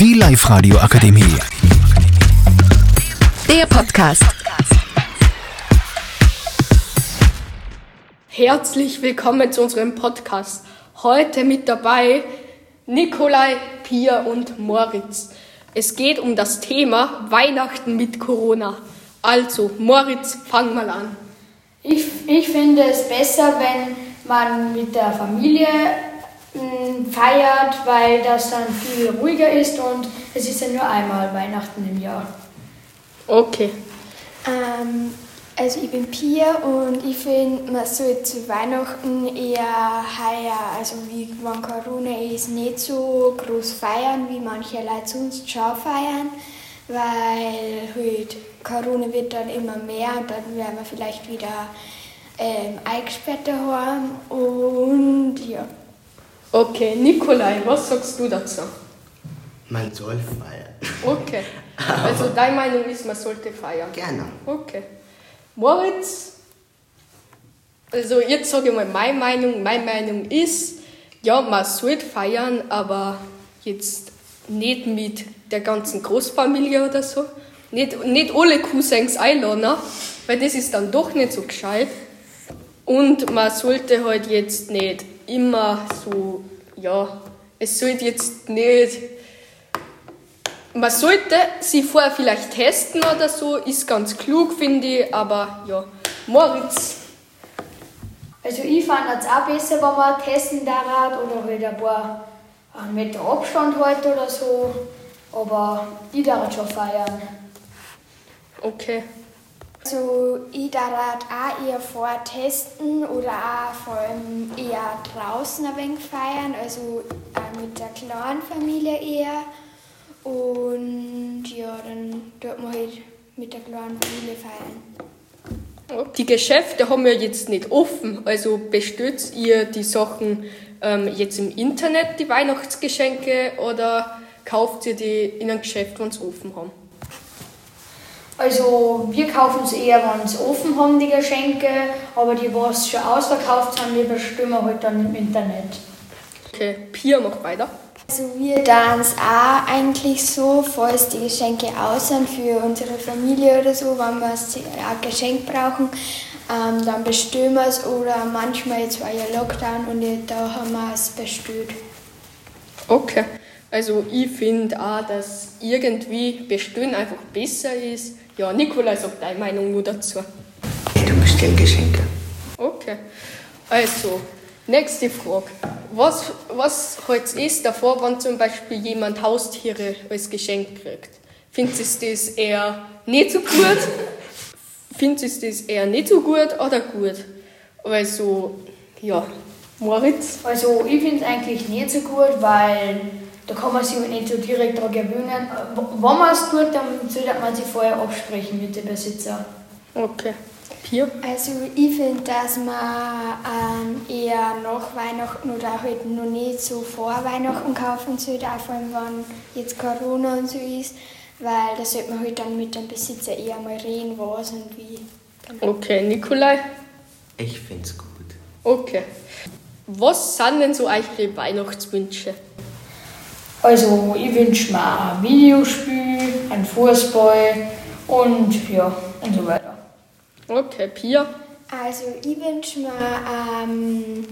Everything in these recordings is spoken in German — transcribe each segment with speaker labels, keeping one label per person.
Speaker 1: Die Live-Radio Akademie.
Speaker 2: Der Podcast.
Speaker 3: Herzlich willkommen zu unserem Podcast. Heute mit dabei Nikolai, Pia und Moritz. Es geht um das Thema Weihnachten mit Corona. Also, Moritz, fang mal an.
Speaker 4: Ich, ich finde es besser, wenn man mit der Familie feiert, weil das dann viel ruhiger ist und es ist ja nur einmal Weihnachten im Jahr.
Speaker 3: Okay.
Speaker 5: Ähm, also ich bin Pia und ich finde, man sollte zu Weihnachten eher heuer, also wie wenn Corona ist, nicht so groß feiern, wie manche Leute sonst schon feiern, weil halt Corona wird dann immer mehr und dann werden wir vielleicht wieder ähm, eingesperrt haben und ja.
Speaker 3: Okay, Nikolai, was sagst du dazu?
Speaker 6: Man soll feiern.
Speaker 3: Okay. Also deine Meinung ist, man sollte feiern.
Speaker 6: Gerne.
Speaker 3: Okay. Moritz, also jetzt sage ich mal meine Meinung. Meine Meinung ist, ja, man sollte feiern, aber jetzt nicht mit der ganzen Großfamilie oder so. Nicht, nicht alle Cousins einladen, weil das ist dann doch nicht so gescheit. Und man sollte halt jetzt nicht immer so, ja, es sollte jetzt nicht man sollte sie vorher vielleicht testen oder so, ist ganz klug, finde ich, aber ja. Moritz,
Speaker 4: Also ich fand es auch besser, wenn man testen darf oder halt ein paar Meter Abstand halt oder so. Aber ich darf schon feiern.
Speaker 3: okay.
Speaker 5: Also ich darf auch eher vorher testen oder auch vor allem eher draußen ein wenig feiern, also auch mit der kleinen Familie eher. Und ja, dann tut man halt mit der kleinen Familie feiern.
Speaker 3: Die Geschäfte haben ja jetzt nicht offen, also bestellt ihr die Sachen ähm, jetzt im Internet, die Weihnachtsgeschenke, oder kauft ihr die in einem Geschäft, wenn sie offen haben?
Speaker 4: Also wir kaufen es eher, wenn es offen haben, die Geschenke. Aber die, was schon ausverkauft sind, die bestimmen wir halt dann im Internet.
Speaker 3: Okay, Pia, mach weiter.
Speaker 5: Also wir tun es auch eigentlich so, falls die Geschenke aus sind für unsere Familie oder so, wenn wir ein Geschenk brauchen, ähm, dann bestellen wir es oder manchmal, jetzt war ja Lockdown und jetzt, da haben wir es bestellt.
Speaker 3: Okay. Also ich finde auch, dass irgendwie bestellen einfach besser ist. Ja, Nikolai sagt deine Meinung nur dazu.
Speaker 6: Du bestellst Geschenke.
Speaker 3: Okay. Also, nächste Frage. Was, was haltet ihr davor, wenn zum Beispiel jemand Haustiere als Geschenk kriegt? Findet ihr das eher nicht so gut? Findet ihr das eher nicht so gut oder gut? Also, ja, Moritz?
Speaker 4: Also ich finde es eigentlich nicht so gut, weil da kann man sich nicht so direkt daran gewöhnen. Wenn man es tut, dann sollte man sich vorher absprechen mit dem Besitzer.
Speaker 3: Okay. Pia?
Speaker 5: Also ich finde, dass man ähm, eher nach Weihnachten oder halt noch nicht so vor Weihnachten kaufen sollte, auch vor allem wenn jetzt Corona und so ist, weil da sollte man halt dann mit dem Besitzer eher mal reden, was und wie.
Speaker 3: Okay, Nikolai?
Speaker 6: Ich find's gut.
Speaker 3: Okay. Was sind denn so eure Weihnachtswünsche?
Speaker 4: Also ich wünsche mir ein Videospiel, ein Fußball und ja, und so weiter.
Speaker 3: Okay, Pia?
Speaker 5: Also ich wünsche mir, ähm,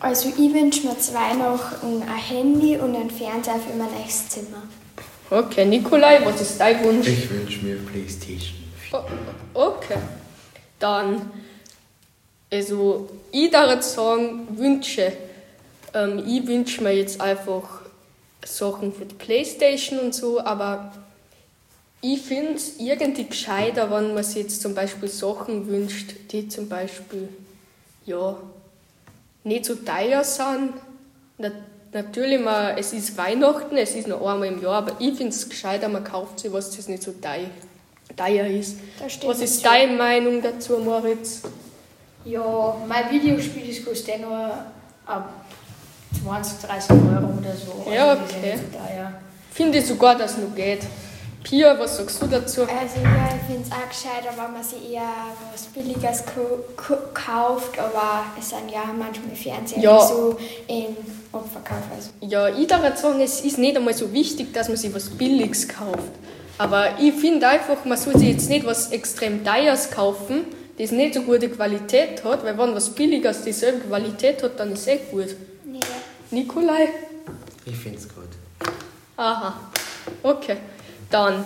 Speaker 5: also ich wünsche mir zu Weihnachten ein Handy und ein Fernseher für mein nächstes Zimmer.
Speaker 3: Okay, Nikolai, was ist dein Wunsch?
Speaker 6: Ich wünsche mir Playstation 4.
Speaker 3: O- Okay. Dann, also, ich darf sagen, Wünsche. Ähm, ich wünsche mir jetzt einfach Sachen für die Playstation und so, aber ich finde es irgendwie gescheiter, wenn man sich jetzt zum Beispiel Sachen wünscht, die zum Beispiel, ja, nicht so teuer sind. Na, natürlich, man, es ist Weihnachten, es ist noch einmal im Jahr, aber ich finde es gescheiter, man kauft sich was, das nicht so teuer, teuer ist. Was ist deine Meinung dazu, Moritz?
Speaker 4: Ja, mein Videospiel das kostet nur ab 20, 30 Euro oder so.
Speaker 3: Ja, okay. Finde ich sogar, dass es noch geht. Pia, was sagst du dazu?
Speaker 5: Also ja, ich finde es auch gescheiter, wenn man sich eher was Billiges kauft, aber es sind ja manchmal Fernseher
Speaker 3: Ja.
Speaker 5: so im Abverkauf. Also.
Speaker 3: Ja, ich darf sagen, es ist nicht einmal so wichtig, dass man sich was Billiges kauft. Aber ich finde einfach, man soll sich jetzt nicht was extrem Teures kaufen, das nicht so gute Qualität hat, weil wenn was Billiges dieselbe Qualität hat, dann ist es eh gut. Nikolai?
Speaker 6: Ich find's gut.
Speaker 3: Aha, okay. Dann,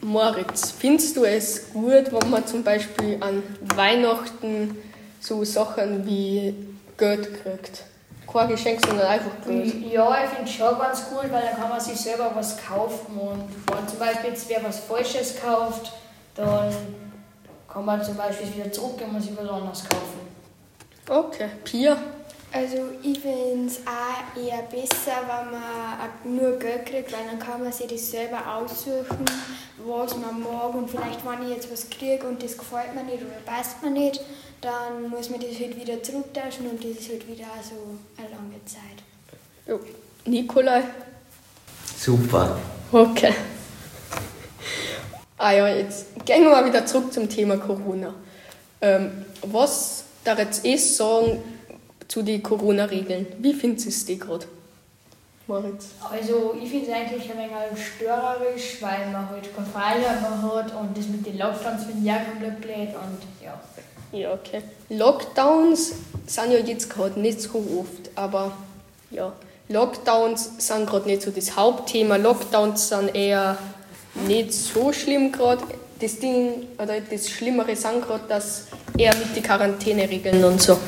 Speaker 3: Moritz, findest du es gut, wenn man zum Beispiel an Weihnachten so Sachen wie Geld kriegt? Kein Geschenk, sondern einfach Geld.
Speaker 4: Ja, ich finde es schon ganz cool, weil dann kann man sich selber was kaufen und wenn zum Beispiel jetzt wer was Falsches kauft, dann kann man zum Beispiel wieder zurückgehen und sich was anderes kaufen.
Speaker 3: Okay, Pia?
Speaker 5: Also ich finde es auch eher besser, wenn man nur Geld kriegt, weil dann kann man sich das selber aussuchen, was man mag und vielleicht wenn ich jetzt was kriege und das gefällt mir nicht oder passt mir nicht, dann muss man das halt wieder zurücktauschen und das ist halt wieder so eine lange Zeit.
Speaker 3: Ja. Nikolai?
Speaker 6: Super.
Speaker 3: Okay. Ah ja, jetzt gehen wir mal wieder zurück zum Thema Corona. Ähm, was da jetzt ich sagen zu den Corona-Regeln? Wie findest du es die gerade? Moritz?
Speaker 4: Also ich finde es eigentlich ein wenig störerisch, weil man halt keine Freiheit mehr hat und das mit den Lockdowns ich auch komplett blöd und ja.
Speaker 3: Ja, okay. Lockdowns sind ja jetzt gerade nicht so oft, aber ja, Lockdowns sind gerade nicht so das Hauptthema. Lockdowns sind eher nicht so schlimm gerade. Das Ding, oder das Schlimmere sind gerade, dass eher mit den Quarantäneregeln und so.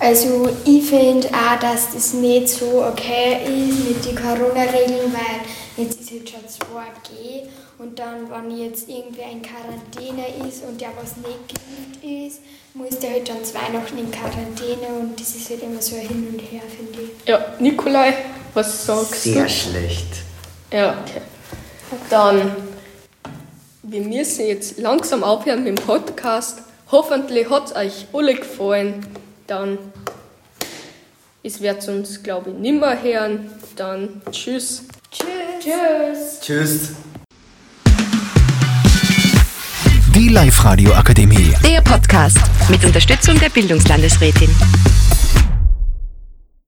Speaker 5: Also ich finde auch, dass das nicht so okay ist mit den Corona-Regeln, weil jetzt ist jetzt schon 2G und dann, wenn jetzt irgendwer in Quarantäne ist und der was nicht geimpft ist, muss der halt dann zu Weihnachten in Quarantäne und das ist halt immer so ein Hin und Her, finde ich.
Speaker 3: Ja, Nikolai, was sagst
Speaker 6: Sehr
Speaker 3: du?
Speaker 6: schlecht.
Speaker 3: Ja, okay. Dann, wir müssen jetzt langsam aufhören mit dem Podcast. Hoffentlich hat es euch alle gefallen. Dann, es wird uns, glaube ich, nimmer hören. Dann, tschüss.
Speaker 4: Tschüss!
Speaker 6: Tschüss.
Speaker 1: Die Live-Radio Akademie.
Speaker 2: Der Podcast mit Unterstützung der Bildungslandesrätin.